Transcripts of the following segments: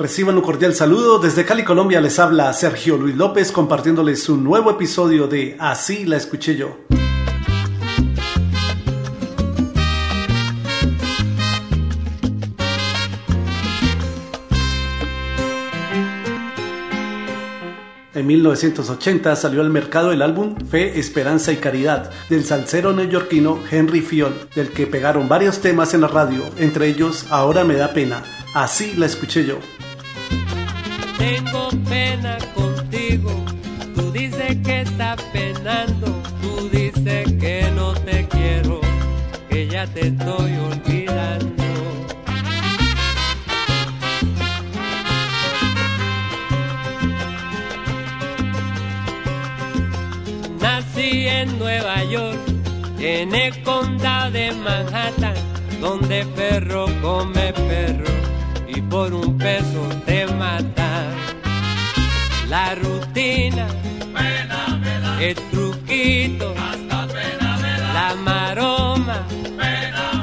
Reciban un cordial saludo. Desde Cali, Colombia, les habla Sergio Luis López compartiéndoles un nuevo episodio de Así la escuché yo. En 1980 salió al mercado el álbum Fe, Esperanza y Caridad del salsero neoyorquino Henry Fiol, del que pegaron varios temas en la radio, entre ellos Ahora me da pena. Así la escuché yo. Tengo pena contigo, tú dices que estás penando, tú dices que no te quiero, que ya te estoy olvidando. Nací en Nueva York, en el condado de Manhattan, donde perro come perro y por un peso. La rutina, el truquito, la maroma,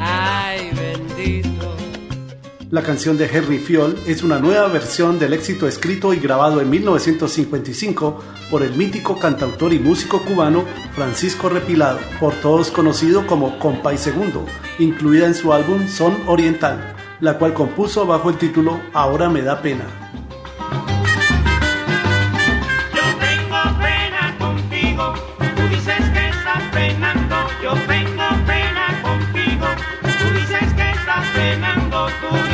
ay bendito. La canción de Henry Fiol es una nueva versión del éxito escrito y grabado en 1955 por el mítico cantautor y músico cubano Francisco Repilado, por todos conocido como Compay Segundo, incluida en su álbum Son Oriental, la cual compuso bajo el título Ahora me da pena. Oh.